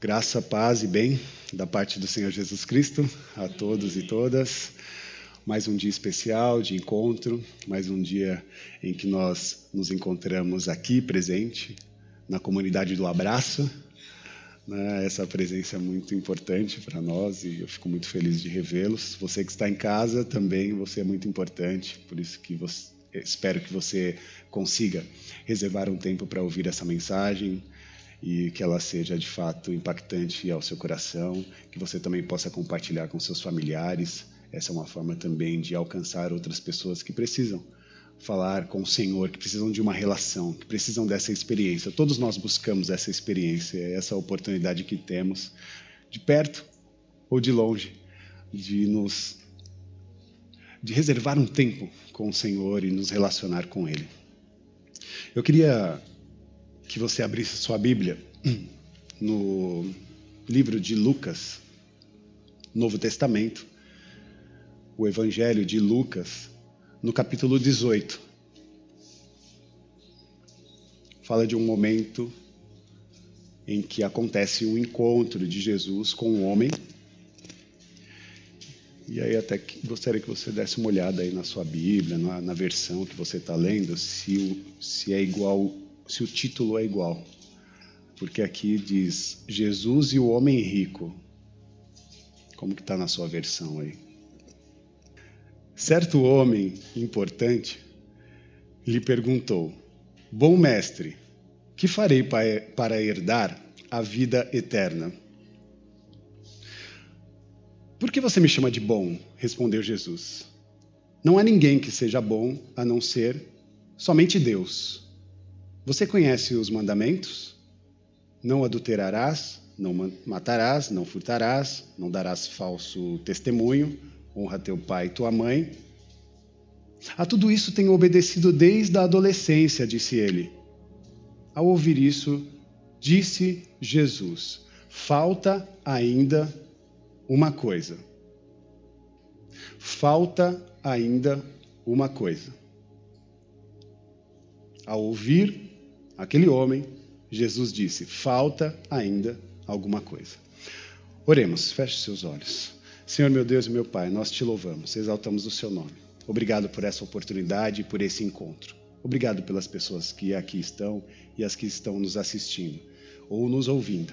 Graça, paz e bem da parte do Senhor Jesus Cristo a todos e todas. Mais um dia especial de encontro, mais um dia em que nós nos encontramos aqui presente na comunidade do abraço. Né? Essa presença é muito importante para nós e eu fico muito feliz de revê-los. Você que está em casa também, você é muito importante, por isso que você, espero que você consiga reservar um tempo para ouvir essa mensagem e que ela seja de fato impactante ao seu coração, que você também possa compartilhar com seus familiares. Essa é uma forma também de alcançar outras pessoas que precisam falar com o Senhor, que precisam de uma relação, que precisam dessa experiência. Todos nós buscamos essa experiência, essa oportunidade que temos, de perto ou de longe, de nos de reservar um tempo com o Senhor e nos relacionar com Ele. Eu queria que você abrisse sua Bíblia no livro de Lucas, Novo Testamento, o Evangelho de Lucas, no capítulo 18. Fala de um momento em que acontece um encontro de Jesus com um homem. E aí até que gostaria que você desse uma olhada aí na sua Bíblia, na, na versão que você está lendo, se, se é igual se o título é igual. Porque aqui diz Jesus e o homem rico. Como que está na sua versão aí? Certo homem importante lhe perguntou: Bom mestre, que farei para herdar a vida eterna? Por que você me chama de bom? respondeu Jesus. Não há ninguém que seja bom a não ser somente Deus. Você conhece os mandamentos? Não adulterarás, não matarás, não furtarás, não darás falso testemunho, honra teu pai e tua mãe. A tudo isso tenho obedecido desde a adolescência, disse ele. Ao ouvir isso, disse Jesus: Falta ainda uma coisa. Falta ainda uma coisa. Ao ouvir aquele homem, Jesus disse: falta ainda alguma coisa. Oremos, feche seus olhos. Senhor meu Deus e meu Pai, nós te louvamos, exaltamos o seu nome. Obrigado por essa oportunidade e por esse encontro. Obrigado pelas pessoas que aqui estão e as que estão nos assistindo ou nos ouvindo.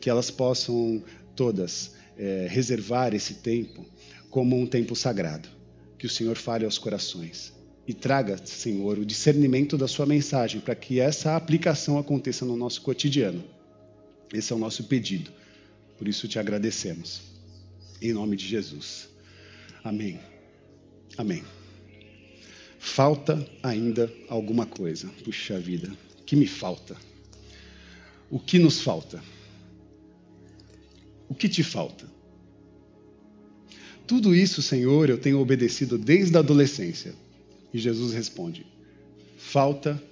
Que elas possam todas é, reservar esse tempo como um tempo sagrado. Que o Senhor fale aos corações e traga, Senhor, o discernimento da Sua mensagem para que essa aplicação aconteça no nosso cotidiano. Esse é o nosso pedido. Por isso te agradecemos. Em nome de Jesus. Amém. Amém. Falta ainda alguma coisa. Puxa vida, o que me falta? O que nos falta? O que te falta? Tudo isso, Senhor, eu tenho obedecido desde a adolescência e Jesus responde: falta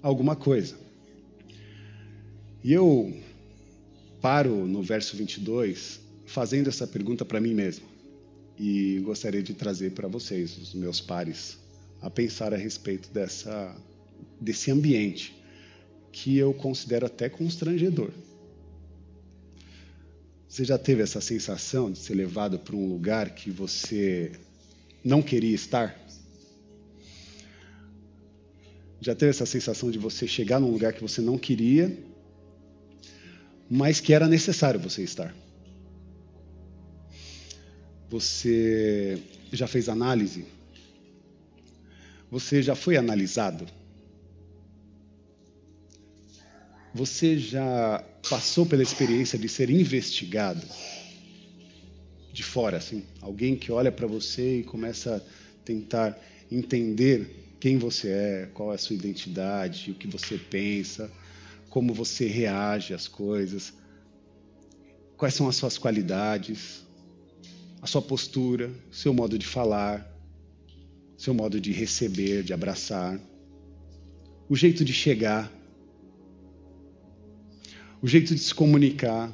alguma coisa. E eu paro no verso 22 fazendo essa pergunta para mim mesmo. E gostaria de trazer para vocês, os meus pares, a pensar a respeito dessa, desse ambiente que eu considero até constrangedor. Você já teve essa sensação de ser levado para um lugar que você não queria estar? Já teve essa sensação de você chegar num lugar que você não queria, mas que era necessário você estar? Você já fez análise? Você já foi analisado? Você já passou pela experiência de ser investigado? De fora, assim, alguém que olha para você e começa a tentar entender quem você é, qual é a sua identidade, o que você pensa, como você reage às coisas, quais são as suas qualidades, a sua postura, seu modo de falar, seu modo de receber, de abraçar, o jeito de chegar, o jeito de se comunicar.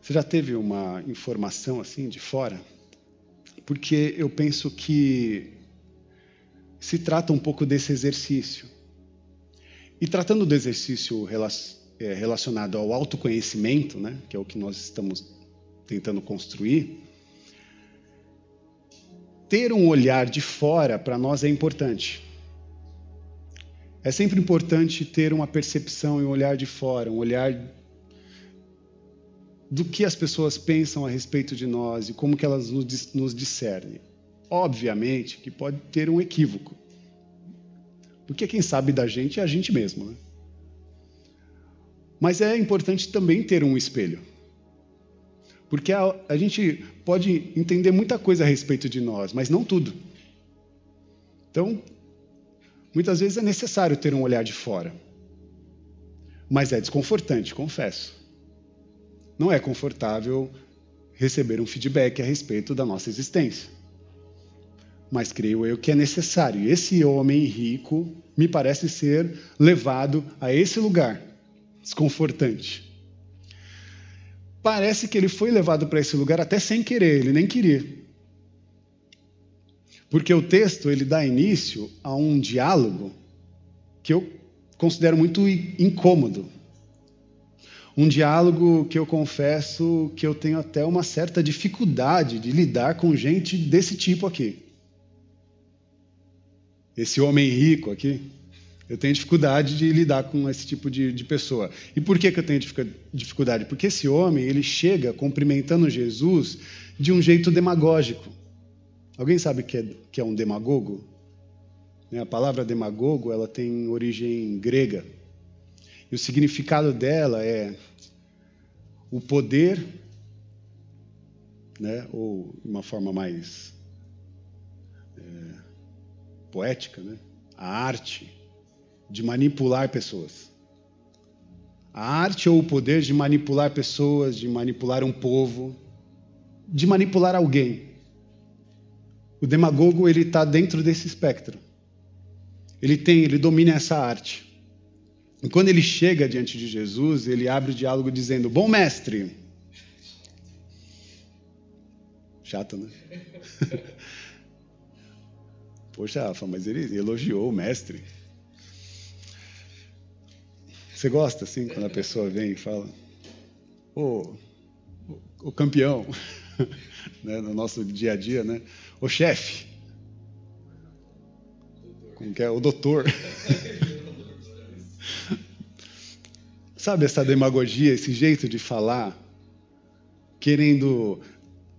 Você já teve uma informação assim de fora? Porque eu penso que se trata um pouco desse exercício. E tratando do exercício é, relacionado ao autoconhecimento, né, que é o que nós estamos tentando construir, ter um olhar de fora para nós é importante. É sempre importante ter uma percepção e um olhar de fora, um olhar do que as pessoas pensam a respeito de nós e como que elas nos discernem. Obviamente que pode ter um equívoco. Porque quem sabe da gente é a gente mesmo. Né? Mas é importante também ter um espelho. Porque a, a gente pode entender muita coisa a respeito de nós, mas não tudo. Então, muitas vezes é necessário ter um olhar de fora. Mas é desconfortante, confesso. Não é confortável receber um feedback a respeito da nossa existência. Mas creio eu que é necessário. Esse homem rico me parece ser levado a esse lugar desconfortante. Parece que ele foi levado para esse lugar até sem querer, ele nem queria. Porque o texto ele dá início a um diálogo que eu considero muito incômodo. Um diálogo que eu confesso que eu tenho até uma certa dificuldade de lidar com gente desse tipo aqui. Esse homem rico aqui. Eu tenho dificuldade de lidar com esse tipo de, de, pessoa. E por que, que eu tenho dificuldade? Porque esse homem ele chega cumprimentando Jesus de um jeito demagógico. Alguém sabe que é, que é um demagogo? Né, a palavra demagogo ela tem origem grega. E o significado dela é o poder, né, ou de uma forma mais poética, né, a arte de manipular pessoas. A arte ou o poder de manipular pessoas, de manipular um povo, de manipular alguém. O demagogo ele está dentro desse espectro. Ele tem, ele domina essa arte. E quando ele chega diante de Jesus, ele abre o diálogo dizendo: Bom mestre. Chato, né? Poxa, Rafa, mas ele elogiou o mestre. Você gosta assim quando a pessoa vem e fala, ô, o campeão, né, no nosso dia a dia, né? O chefe, como que é? O doutor. Sabe essa demagogia, esse jeito de falar, querendo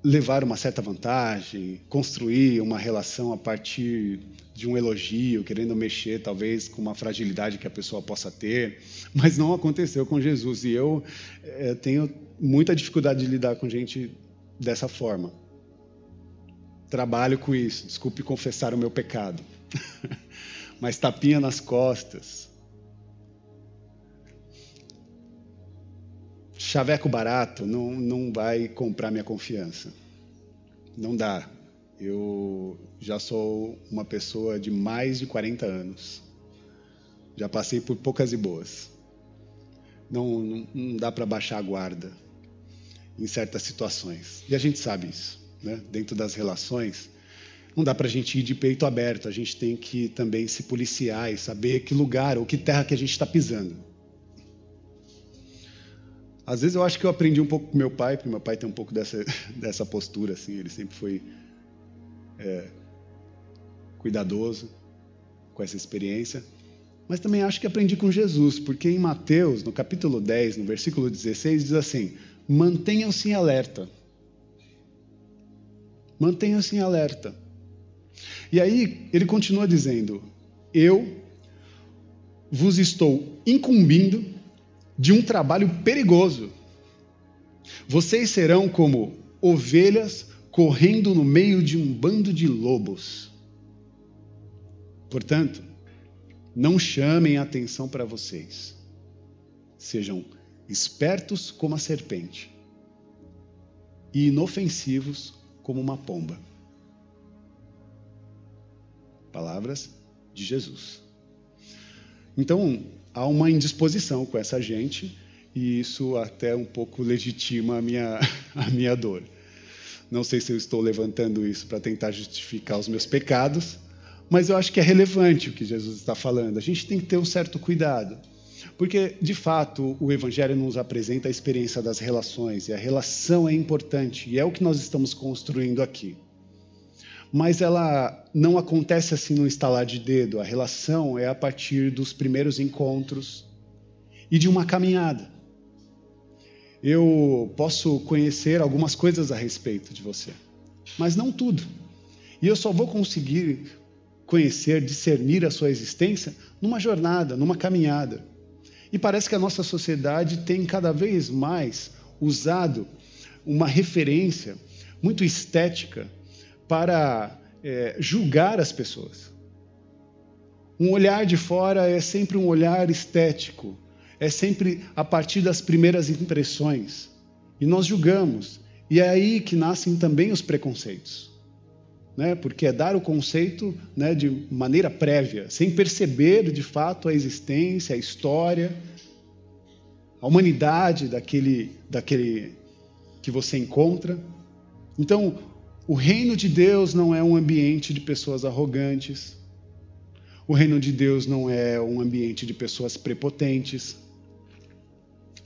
levar uma certa vantagem, construir uma relação a partir de um elogio, querendo mexer talvez com uma fragilidade que a pessoa possa ter, mas não aconteceu com Jesus. E eu é, tenho muita dificuldade de lidar com gente dessa forma. Trabalho com isso, desculpe confessar o meu pecado, mas tapinha nas costas, chaveco barato não, não vai comprar minha confiança. Não dá. Eu já sou uma pessoa de mais de 40 anos. Já passei por poucas e boas. Não, não, não dá para baixar a guarda em certas situações. E a gente sabe isso. Né? Dentro das relações, não dá para a gente ir de peito aberto. A gente tem que também se policiar e saber que lugar ou que terra que a gente está pisando. Às vezes eu acho que eu aprendi um pouco com meu pai, porque meu pai tem um pouco dessa, dessa postura, assim, ele sempre foi é, cuidadoso com essa experiência. Mas também acho que aprendi com Jesus, porque em Mateus, no capítulo 10, no versículo 16, diz assim: mantenham-se em alerta. Mantenham-se em alerta. E aí ele continua dizendo: Eu vos estou incumbindo de um trabalho perigoso. Vocês serão como ovelhas correndo no meio de um bando de lobos. Portanto, não chamem atenção para vocês. Sejam espertos como a serpente e inofensivos como uma pomba. Palavras de Jesus. Então, há uma indisposição com essa gente e isso até um pouco legitima a minha, a minha dor. Não sei se eu estou levantando isso para tentar justificar os meus pecados, mas eu acho que é relevante o que Jesus está falando. A gente tem que ter um certo cuidado. Porque, de fato, o Evangelho nos apresenta a experiência das relações, e a relação é importante, e é o que nós estamos construindo aqui. Mas ela não acontece assim no estalar de dedo, a relação é a partir dos primeiros encontros e de uma caminhada. Eu posso conhecer algumas coisas a respeito de você, mas não tudo. E eu só vou conseguir conhecer, discernir a sua existência numa jornada, numa caminhada. E parece que a nossa sociedade tem cada vez mais usado uma referência muito estética para é, julgar as pessoas. Um olhar de fora é sempre um olhar estético, é sempre a partir das primeiras impressões. E nós julgamos. E é aí que nascem também os preconceitos. Né? Porque é dar o conceito né, de maneira prévia, sem perceber de fato a existência, a história, a humanidade daquele, daquele que você encontra. Então, o reino de Deus não é um ambiente de pessoas arrogantes. O reino de Deus não é um ambiente de pessoas prepotentes.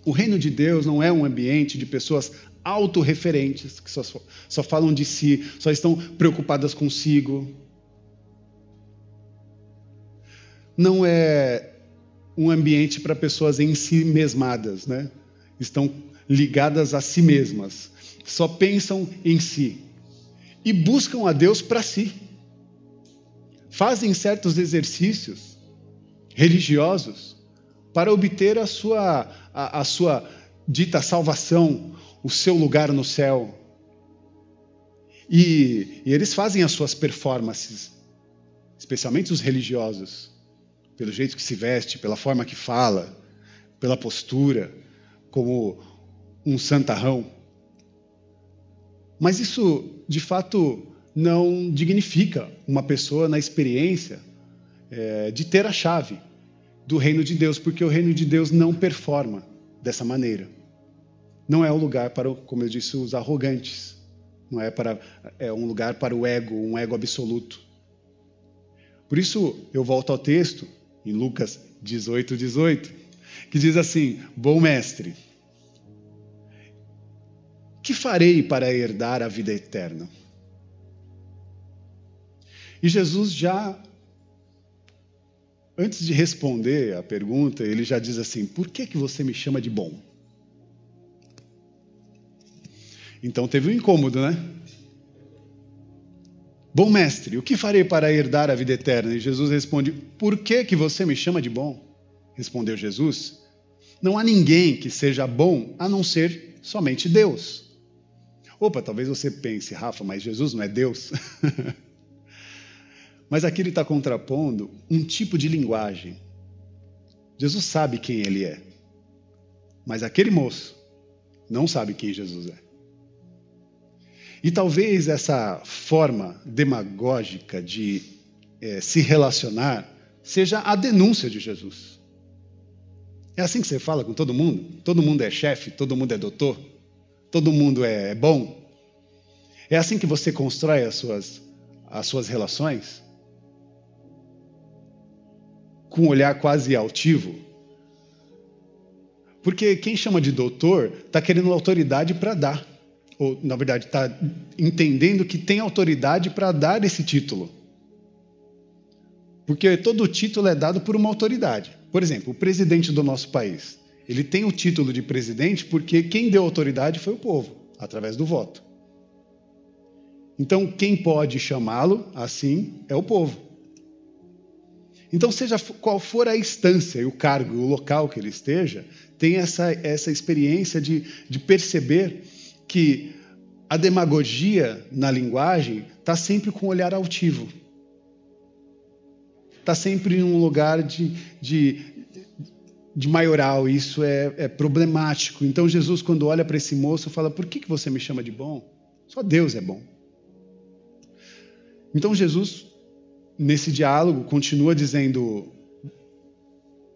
O reino de Deus não é um ambiente de pessoas autorreferentes, que só, só falam de si, só estão preocupadas consigo. Não é um ambiente para pessoas em si mesmadas, né? Estão ligadas a si mesmas, só pensam em si e buscam a Deus para si. Fazem certos exercícios religiosos para obter a sua, a, a sua dita salvação, o seu lugar no céu. E, e, eles fazem as suas performances, especialmente os religiosos, pelo jeito que se veste, pela forma que fala, pela postura, como um santarrão. Mas isso, de fato, não dignifica uma pessoa na experiência é, de ter a chave do reino de Deus, porque o reino de Deus não performa dessa maneira. Não é um lugar para, como eu disse, os arrogantes. Não é para é um lugar para o ego, um ego absoluto. Por isso eu volto ao texto em Lucas 18, 18, que diz assim: Bom mestre, que farei para herdar a vida eterna? E Jesus já antes de responder a pergunta, ele já diz assim: Por que, que você me chama de bom? Então teve um incômodo, né? Bom mestre, o que farei para herdar a vida eterna? E Jesus responde: Por que, que você me chama de bom? Respondeu Jesus: Não há ninguém que seja bom a não ser somente Deus. Opa, talvez você pense, Rafa, mas Jesus não é Deus? Mas aqui ele está contrapondo um tipo de linguagem. Jesus sabe quem ele é, mas aquele moço não sabe quem Jesus é. E talvez essa forma demagógica de é, se relacionar seja a denúncia de Jesus. É assim que você fala com todo mundo? Todo mundo é chefe, todo mundo é doutor, todo mundo é bom. É assim que você constrói as suas, as suas relações? com um olhar quase altivo. Porque quem chama de doutor está querendo autoridade para dar. Ou, na verdade, está entendendo que tem autoridade para dar esse título. Porque todo título é dado por uma autoridade. Por exemplo, o presidente do nosso país. Ele tem o título de presidente porque quem deu autoridade foi o povo, através do voto. Então, quem pode chamá-lo assim é o povo. Então, seja qual for a instância e o cargo, o local que ele esteja, tem essa, essa experiência de, de perceber que a demagogia na linguagem está sempre com um olhar altivo. Está sempre em um lugar de, de, de maioral, isso é, é, problemático. Então Jesus, quando olha para esse moço, fala: Por que, que você me chama de bom? Só Deus é bom. Então Jesus nesse diálogo, continua dizendo: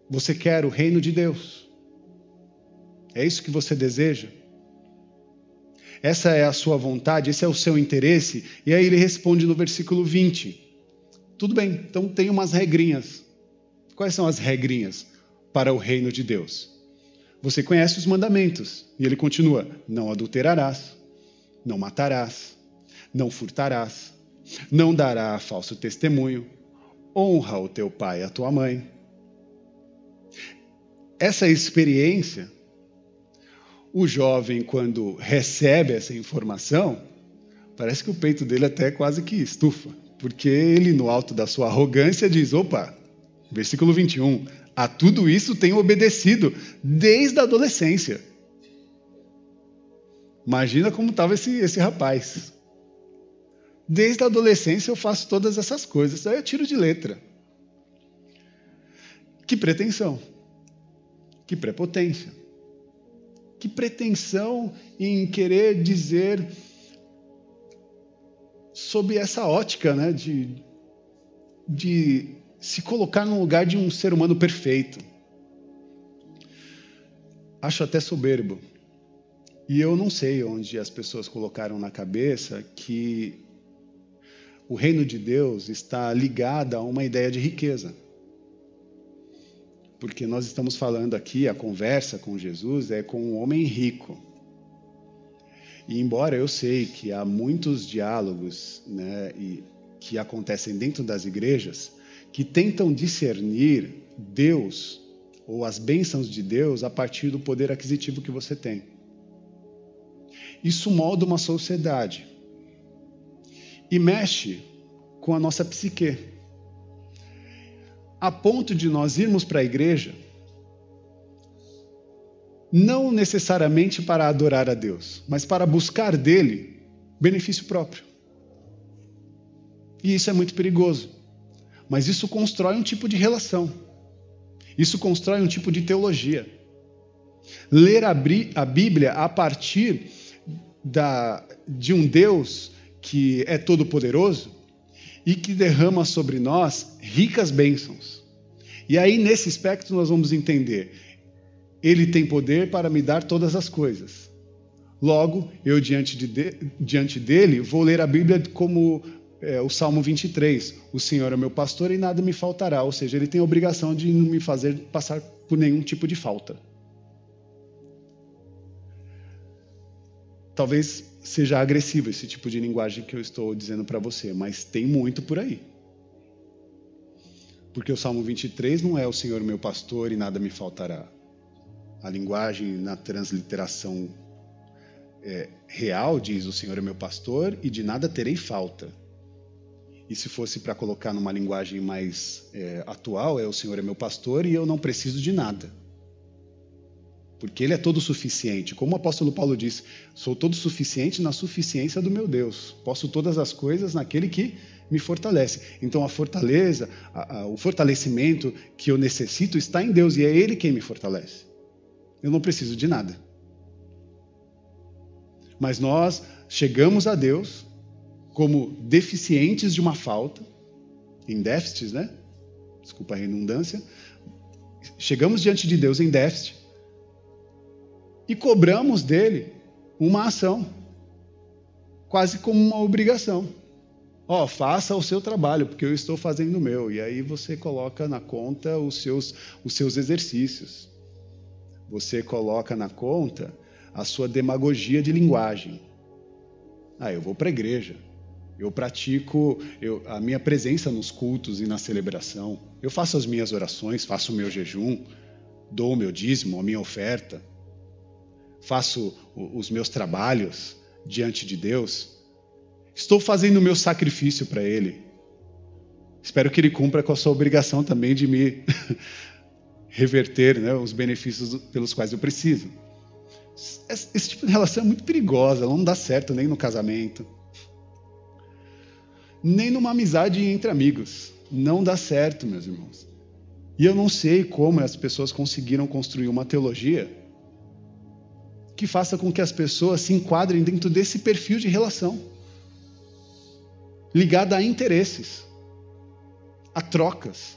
Você quer o reino de Deus? É isso que você deseja? Essa é a sua vontade, esse é o seu interesse? E aí ele responde no versículo 20: Tudo bem, então tem umas regrinhas. Quais são as regrinhas? Para o reino de Deus. Você conhece os mandamentos. E ele continua: não adulterarás, não matarás, não furtarás, não dará falso testemunho, honra o teu pai e a tua mãe. Essa experiência, o jovem, quando recebe essa informação, parece que o peito dele até quase que estufa, porque ele, no alto da sua arrogância, diz: opa, versículo 21, a tudo isso tenho obedecido desde a adolescência. Imagina como estava esse, esse rapaz. Desde a adolescência eu faço todas essas coisas. Aí eu tiro de letra. Que pretensão. Que prepotência. Que pretensão em querer dizer sob essa ótica né, de, de se colocar no lugar de um ser humano perfeito. Acho até soberbo. E eu não sei onde as pessoas colocaram na cabeça que o reino de Deus está ligado a uma ideia de riqueza. Porque nós estamos falando aqui, a conversa com Jesus é com um homem rico. E embora eu sei que há muitos diálogos né, que acontecem dentro das igrejas que tentam discernir Deus ou as bênçãos de Deus a partir do poder aquisitivo que você tem. Isso molda uma sociedade e mexe com a nossa psique. A ponto de nós irmos para a igreja não necessariamente para adorar a Deus, mas para buscar dele benefício próprio. E isso é muito perigoso. Mas isso constrói um tipo de relação. Isso constrói um tipo de teologia. Ler a Bíblia a partir da, de um Deus que é todo-poderoso e que derrama sobre nós ricas bênçãos. E aí, nesse aspecto, nós vamos entender: Ele tem poder para me dar todas as coisas. Logo, eu, diante, de, diante dele, vou ler a Bíblia como é, o Salmo 23. O Senhor é meu pastor e nada me faltará. Ou seja, ele tem a obrigação de não me fazer passar por nenhum tipo de falta. Talvez seja agressivo esse tipo de linguagem que eu estou dizendo para você, mas tem muito por aí. Porque o Salmo 23 não é o Senhor meu pastor e nada me faltará. A linguagem na transliteração é, real diz: O Senhor é meu pastor e de nada terei falta. E se fosse para colocar numa linguagem mais é, atual, é: O Senhor é meu pastor e eu não preciso de nada. Porque Ele é todo suficiente. Como o apóstolo Paulo disse: Sou todo suficiente na suficiência do meu Deus. Posso todas as coisas naquele que me fortalece. Então a fortaleza, a, a, o fortalecimento que eu necessito está em Deus e é Ele quem me fortalece. Eu não preciso de nada. Mas nós chegamos a Deus como deficientes de uma falta, em déficits, né? Desculpa a redundância. Chegamos diante de Deus em déficit e cobramos dele uma ação, quase como uma obrigação. Ó, oh, faça o seu trabalho, porque eu estou fazendo o meu. E aí você coloca na conta os seus, os seus exercícios. Você coloca na conta a sua demagogia de linguagem. Ah, eu vou para a igreja. Eu pratico eu, a minha presença nos cultos e na celebração. Eu faço as minhas orações, faço o meu jejum, dou o meu dízimo, a minha oferta. Faço os meus trabalhos diante de Deus. Estou fazendo o meu sacrifício para Ele. Espero que Ele cumpra com a sua obrigação também de me reverter né, os benefícios pelos quais eu preciso. Esse tipo de relação é muito perigosa, ela não dá certo nem no casamento nem numa amizade entre amigos. Não dá certo, meus irmãos. E eu não sei como as pessoas conseguiram construir uma teologia que faça com que as pessoas se enquadrem dentro desse perfil de relação ligada a interesses, a trocas,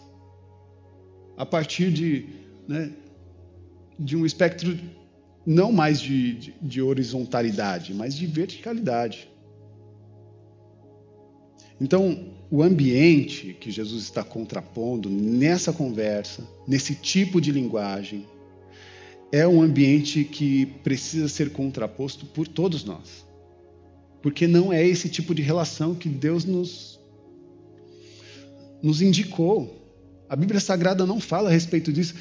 a partir de, né, de um espectro não mais de, de, de horizontalidade, mas de verticalidade. Então, o ambiente que Jesus está contrapondo nessa conversa, nesse tipo de linguagem, é um ambiente que precisa ser contraposto por todos nós. Porque não é esse tipo de relação que Deus nos, nos indicou. A Bíblia Sagrada não fala a respeito disso.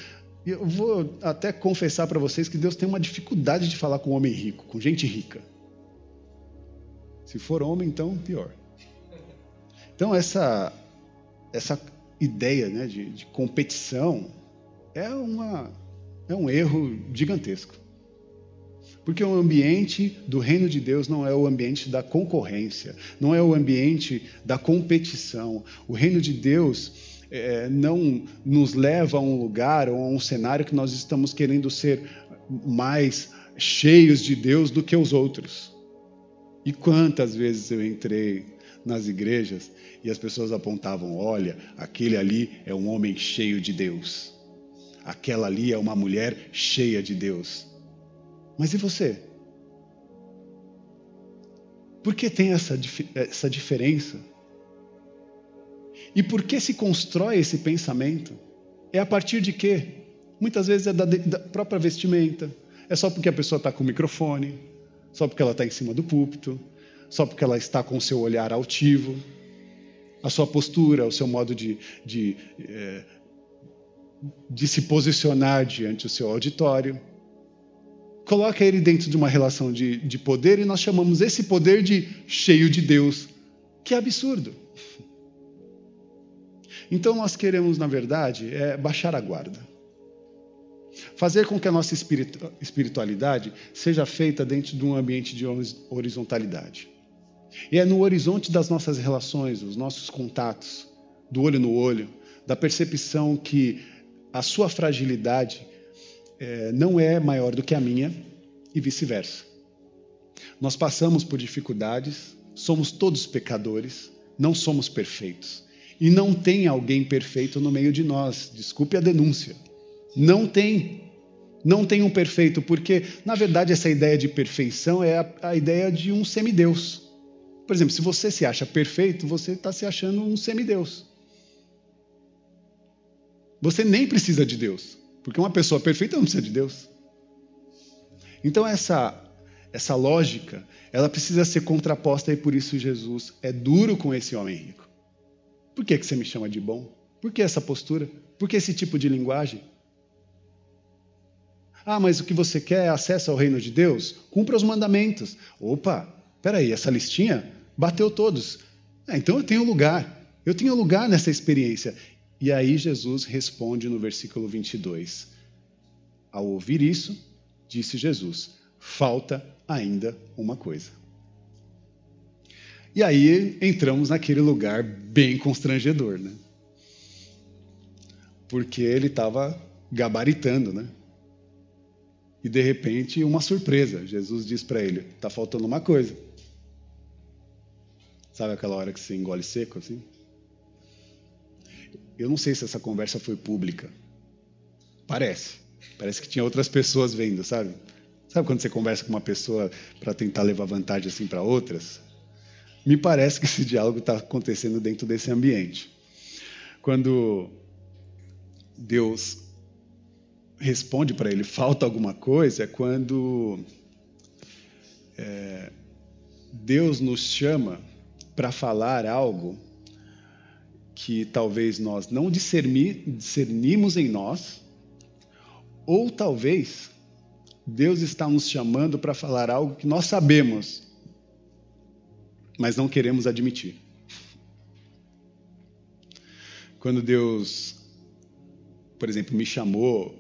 Eu vou até confessar para vocês que Deus tem uma dificuldade de falar com homem rico, com gente rica. Se for homem, então pior. Então essa essa ideia né, de, de competição é uma é um erro gigantesco. Porque o ambiente do reino de Deus não é o ambiente da concorrência, não é o ambiente da competição. O reino de Deus é, não nos leva a um lugar ou a um cenário que nós estamos querendo ser mais cheios de Deus do que os outros. E quantas vezes eu entrei nas igrejas e as pessoas apontavam: olha, aquele ali é um homem cheio de Deus aquela ali é uma mulher cheia de Deus. Mas e você? Por que tem essa, essa diferença? E por que se constrói esse pensamento? É a partir de quê? Muitas vezes é da, da própria vestimenta. É só porque a pessoa está com o microfone, só porque ela está em cima do púlpito, só porque ela está com o seu olhar altivo, a sua postura, o seu modo de, de é, de se posicionar diante do seu auditório. Coloca ele dentro de uma relação de, de poder e nós chamamos esse poder de cheio de Deus. Que absurdo! Então nós queremos, na verdade, é baixar a guarda. Fazer com que a nossa espiritualidade seja feita dentro de um ambiente de horizontalidade. E é no horizonte das nossas relações, dos nossos contatos, do olho no olho, da percepção que a sua fragilidade é, não é maior do que a minha e vice-versa. Nós passamos por dificuldades, somos todos pecadores, não somos perfeitos. E não tem alguém perfeito no meio de nós. Desculpe a denúncia. Não tem. Não tem um perfeito, porque, na verdade, essa ideia de perfeição é a, a ideia de um semideus. Por exemplo, se você se acha perfeito, você está se achando um semideus. Você nem precisa de Deus, porque uma pessoa perfeita não precisa de Deus. Então essa essa lógica, ela precisa ser contraposta e por isso Jesus é duro com esse homem rico. Por que, que você me chama de bom? Por que essa postura? Por que esse tipo de linguagem? Ah, mas o que você quer é acesso ao reino de Deus? Cumpra os mandamentos. Opa, peraí, essa listinha bateu todos. Ah, então eu tenho lugar. Eu tenho lugar nessa experiência. E aí Jesus responde no versículo 22. Ao ouvir isso, disse Jesus: falta ainda uma coisa. E aí entramos naquele lugar bem constrangedor, né? Porque ele estava gabaritando, né? E de repente, uma surpresa. Jesus diz para ele: está faltando uma coisa. Sabe aquela hora que você engole seco assim? Eu não sei se essa conversa foi pública. Parece. Parece que tinha outras pessoas vendo, sabe? Sabe quando você conversa com uma pessoa para tentar levar vantagem assim para outras? Me parece que esse diálogo está acontecendo dentro desse ambiente. Quando Deus responde para ele, falta alguma coisa, é quando é, Deus nos chama para falar algo que talvez nós não discernimos em nós, ou talvez Deus está nos chamando para falar algo que nós sabemos, mas não queremos admitir. Quando Deus, por exemplo, me chamou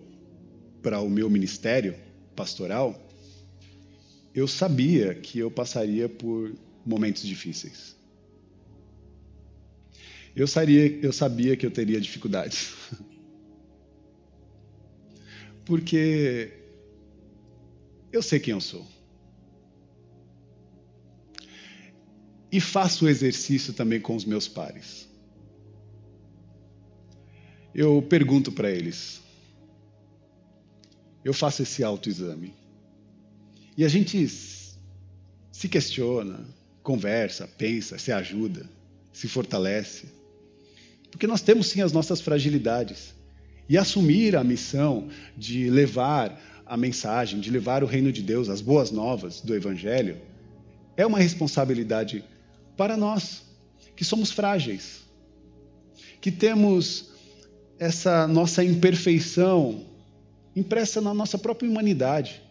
para o meu ministério pastoral, eu sabia que eu passaria por momentos difíceis. Eu, eu sabia que eu teria dificuldades. Porque eu sei quem eu sou. E faço o exercício também com os meus pares. Eu pergunto para eles. Eu faço esse autoexame. E a gente se questiona, conversa, pensa, se ajuda. se fortalece. Porque nós temos sim as nossas fragilidades. E assumir a missão de levar a mensagem, de levar o reino de Deus, as boas novas do Evangelho, é uma responsabilidade para nós, que somos frágeis, que temos essa nossa imperfeição impressa na nossa própria humanidade.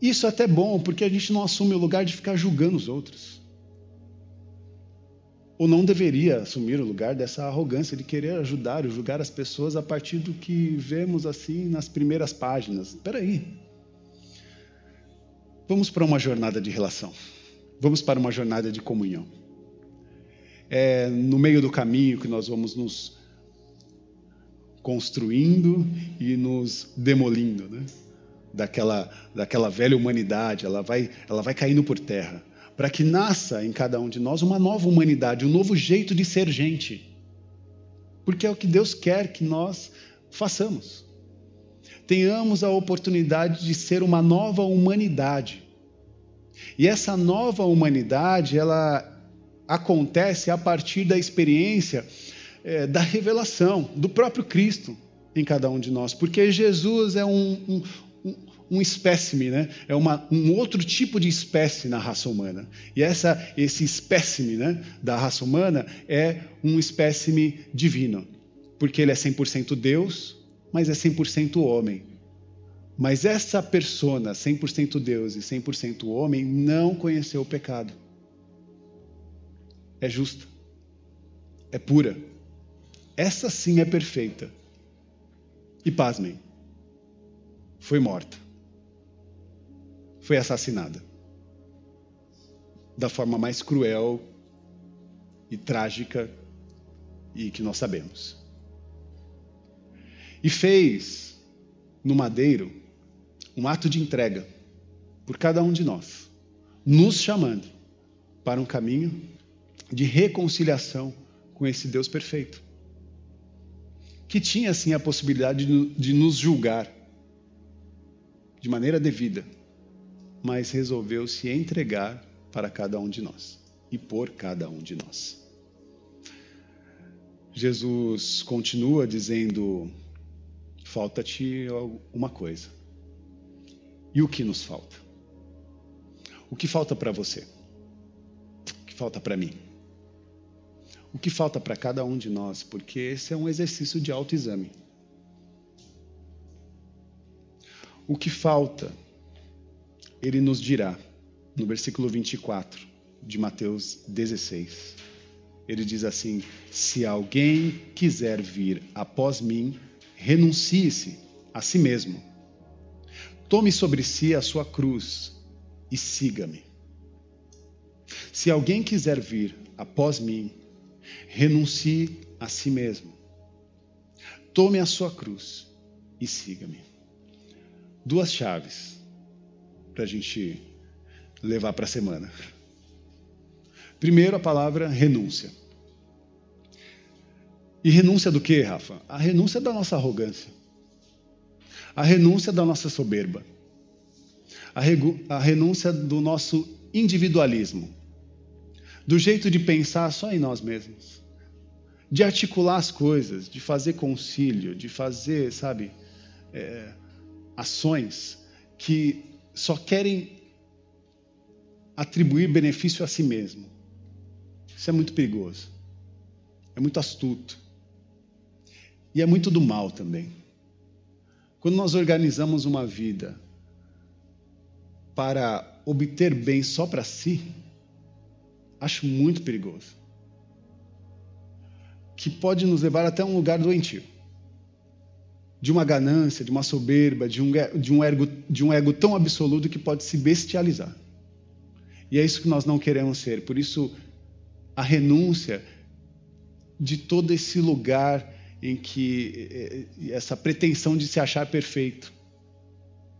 Isso é até bom, porque a gente não assume o lugar de ficar julgando os outros. Ou não deveria assumir o lugar dessa arrogância de querer ajudar ou julgar as pessoas a partir do que vemos assim nas primeiras páginas. Espera aí. Vamos para uma jornada de relação. Vamos para uma jornada de comunhão. É no meio do caminho que nós vamos nos construindo e nos demolindo, né? daquela, daquela velha humanidade, ela vai, ela vai caindo por terra, para que nasça em cada um de nós uma nova humanidade, um novo jeito de ser gente. Porque é o que Deus quer que nós façamos. Tenhamos a oportunidade de ser uma nova humanidade. E essa nova humanidade, ela acontece a partir da experiência é, da revelação do próprio Cristo em cada um de nós, porque Jesus é um, um, um espécime, né? é uma, um outro tipo de espécie na raça humana. E essa, esse espécime né, da raça humana é um espécime divino, porque ele é 100% Deus, mas é 100% homem. Mas essa persona, 100% Deus e 100% homem, não conheceu o pecado. É justa. É pura. Essa sim é perfeita. E pasmem, foi morta foi assassinada. Da forma mais cruel e trágica e que nós sabemos. E fez no madeiro um ato de entrega por cada um de nós, nos chamando para um caminho de reconciliação com esse Deus perfeito, que tinha assim a possibilidade de nos julgar de maneira devida mas resolveu se entregar para cada um de nós e por cada um de nós. Jesus continua dizendo: falta-te uma coisa. E o que nos falta? O que falta para você? O que falta para mim? O que falta para cada um de nós? Porque esse é um exercício de autoexame. O que falta ele nos dirá, no versículo 24 de Mateus 16. Ele diz assim: Se alguém quiser vir após mim, renuncie-se a si mesmo. Tome sobre si a sua cruz e siga-me. Se alguém quiser vir após mim, renuncie a si mesmo. Tome a sua cruz e siga-me. Duas chaves para a gente levar para a semana. Primeiro, a palavra renúncia. E renúncia do que, Rafa? A renúncia da nossa arrogância. A renúncia da nossa soberba. A, renúncia do nosso individualismo. Do jeito de pensar só em nós mesmos. De articular as coisas, de fazer concílio, de fazer, sabe, é, ações que só querem atribuir benefício a si mesmo. Isso é muito perigoso. É muito astuto. E é muito do mal também. Quando nós organizamos uma vida para obter bem só para si, acho muito perigoso. Que pode nos levar até um lugar doentio de uma ganância, de uma soberba, de um, de um, ego, de um ego tão absoluto que pode se bestializar. E é isso que nós não queremos ser. Por isso, a renúncia de todo esse lugar em que eh, eh, essa pretensão de se achar perfeito,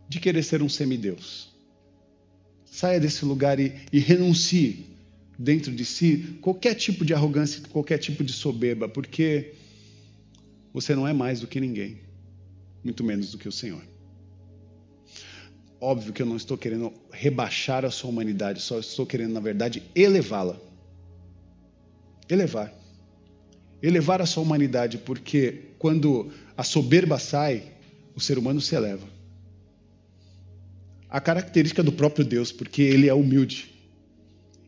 de querer ser um semideus. Saia desse lugar e, e renuncie dentro de si qualquer tipo de arrogância, qualquer tipo de soberba, porque você não é mais do que ninguém muito menos do que o Senhor. Óbvio que eu não estou querendo rebaixar a sua humanidade, só estou querendo, na verdade, elevá-la. elevar. Elevar a sua humanidade, porque quando a soberba sai, o ser humano se eleva. A característica do próprio Deus, porque ele é humilde,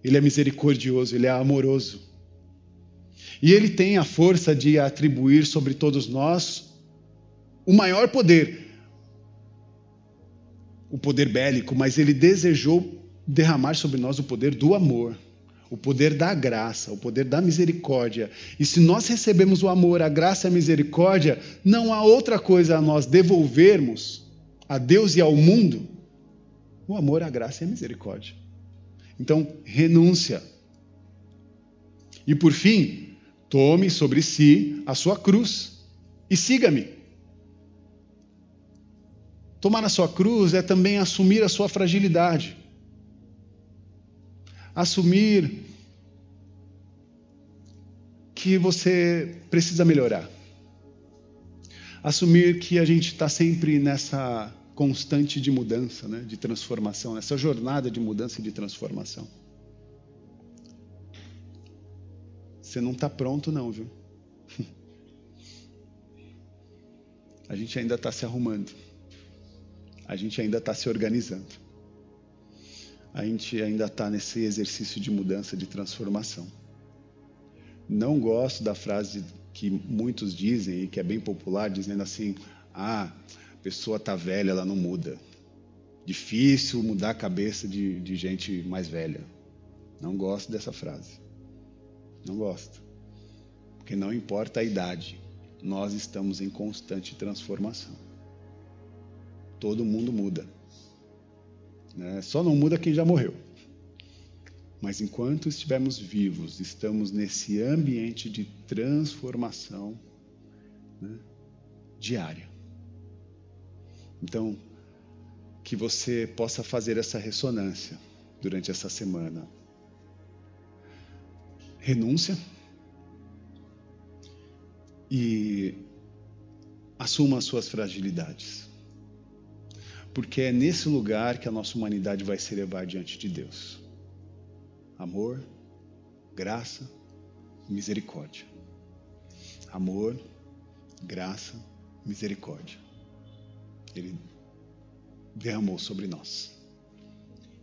ele é misericordioso, ele é amoroso. E ele tem a força de atribuir sobre todos nós o maior poder, o poder bélico, mas ele desejou derramar sobre nós o poder do amor, o poder da graça, o poder da misericórdia. E se nós recebemos o amor, a graça e a misericórdia, não há outra coisa a nós devolvermos a Deus e ao mundo o amor, a graça e a misericórdia. Então, renúncia. E por fim, tome sobre si a sua cruz e siga-me. Tomar a sua cruz é também assumir a sua fragilidade. Assumir que você precisa melhorar. Assumir que a gente está sempre nessa constante de mudança, né, de transformação, essa jornada de mudança e de transformação. Você não está pronto, não, viu? A gente ainda está se arrumando. A gente ainda está se organizando. A gente ainda está nesse exercício de mudança, de transformação. Não gosto da frase que muitos dizem e que é bem popular, dizendo assim: ah, pessoa está velha, ela não muda. Difícil mudar a cabeça de, de gente mais velha. Não gosto dessa frase. Não gosto. Porque não importa a idade, nós estamos em constante transformação. Todo mundo muda. Né? Só não muda quem já morreu. Mas enquanto estivermos vivos, estamos nesse ambiente de transformação né, diária. Então, que você possa fazer essa ressonância durante essa semana. Renúncia e assuma as suas fragilidades. Porque é nesse lugar que a nossa humanidade vai se elevar diante de Deus. Amor, graça, misericórdia. Amor, graça, misericórdia. Ele derramou sobre nós.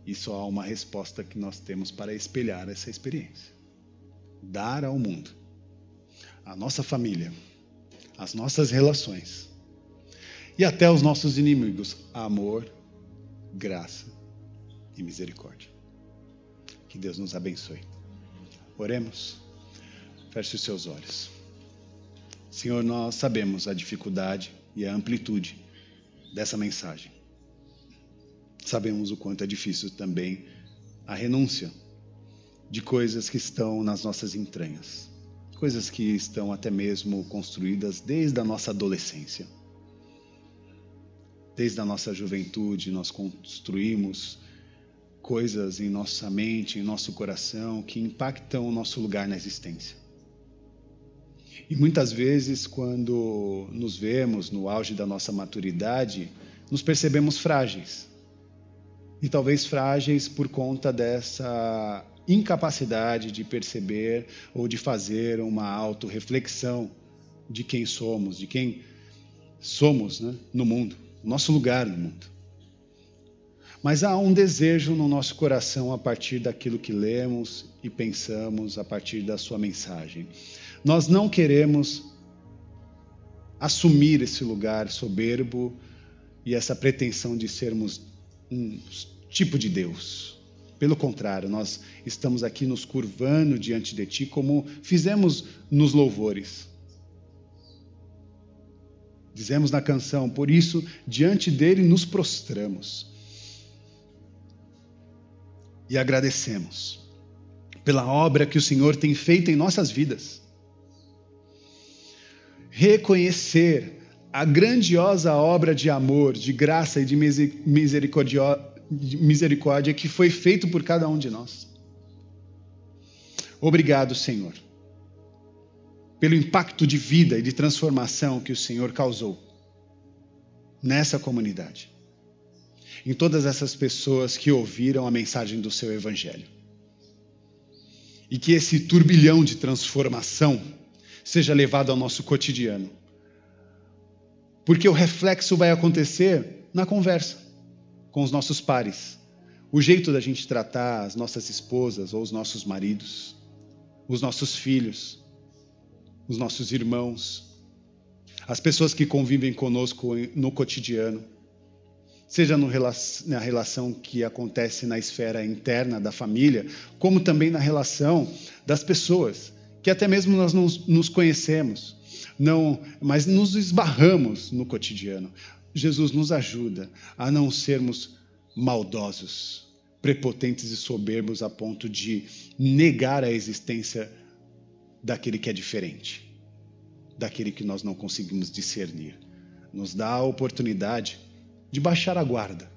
E só há uma resposta que nós temos para espelhar essa experiência: dar ao mundo, a nossa família, as nossas relações e até aos nossos inimigos amor, graça e misericórdia. Que Deus nos abençoe. Oremos. Feche os seus olhos. Senhor, nós sabemos a dificuldade e a amplitude dessa mensagem. Sabemos o quanto é difícil também a renúncia de coisas que estão nas nossas entranhas, coisas que estão até mesmo construídas desde a nossa adolescência. Desde a nossa juventude, nós construímos coisas em nossa mente, em nosso coração, que impactam o nosso lugar na existência. E muitas vezes, quando nos vemos no auge da nossa maturidade, nos percebemos frágeis. E talvez frágeis por conta dessa incapacidade de perceber ou de fazer uma autorreflexão de quem somos, de quem somos né, no mundo, nosso lugar no mundo. Mas há um desejo no nosso coração a partir daquilo que lemos e pensamos, a partir da sua mensagem. Nós não queremos assumir esse lugar soberbo e essa pretensão de sermos um tipo de Deus. Pelo contrário, nós estamos aqui nos curvando diante de Ti, como fizemos nos louvores. Dizemos na canção, por isso, diante dele nos prostramos e agradecemos pela obra que o Senhor tem feito em nossas vidas reconhecer a grandiosa obra de amor, de graça e de misericórdia que foi feito por cada um de nós. Obrigado, Senhor, pelo impacto de vida e de transformação que o Senhor causou nessa comunidade, em todas essas pessoas que ouviram a mensagem do seu Evangelho. e que esse turbilhão de transformação seja levado ao nosso cotidiano. Porque o reflexo vai acontecer na conversa com os nossos pares. O jeito da gente tratar as nossas esposas ou os nossos maridos, os nossos filhos, os nossos irmãos, as pessoas que convivem conosco no cotidiano, seja na relação que acontece na esfera interna da família, como também na relação das pessoas, que até mesmo nós não nos conhecemos, não, mas nos esbarramos no cotidiano. Jesus nos ajuda a não sermos maldosos, prepotentes e soberbos a ponto de negar a existência daquele que é diferente, daquele que nós não conseguimos discernir. Nos dá a oportunidade de baixar a guarda,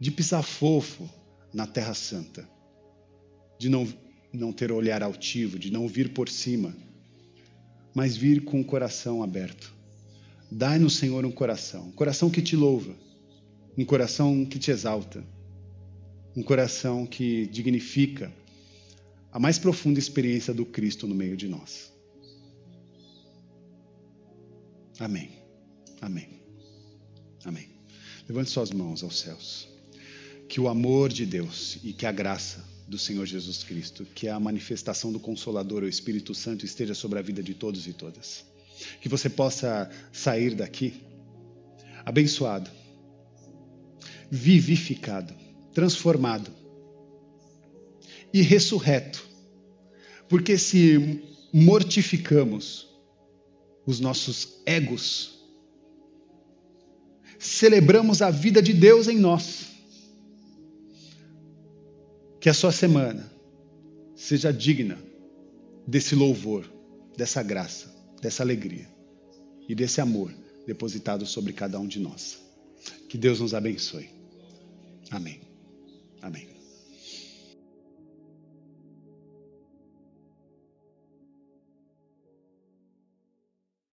de pisar fofo na Terra Santa, de não, não ter olhar altivo, de não vir por cima, mas vir com o coração aberto. Dai-nos, Senhor, um coração, um coração que te louva, um coração que te exalta, um coração que dignifica a mais profunda experiência do Cristo no meio de nós. Amém. Amém. Amém. Levante suas mãos aos céus. Que o amor de Deus e que a graça do Senhor Jesus Cristo, que a manifestação do Consolador, o Espírito Santo, esteja sobre a vida de todos e todas. Que você possa sair daqui abençoado, vivificado, transformado e ressurreto. Porque se mortificamos os nossos egos, celebramos a vida de Deus em nós. Que a sua semana seja digna desse louvor, dessa graça, dessa alegria e desse amor depositado sobre cada um de nós. Que Deus nos abençoe. Amém.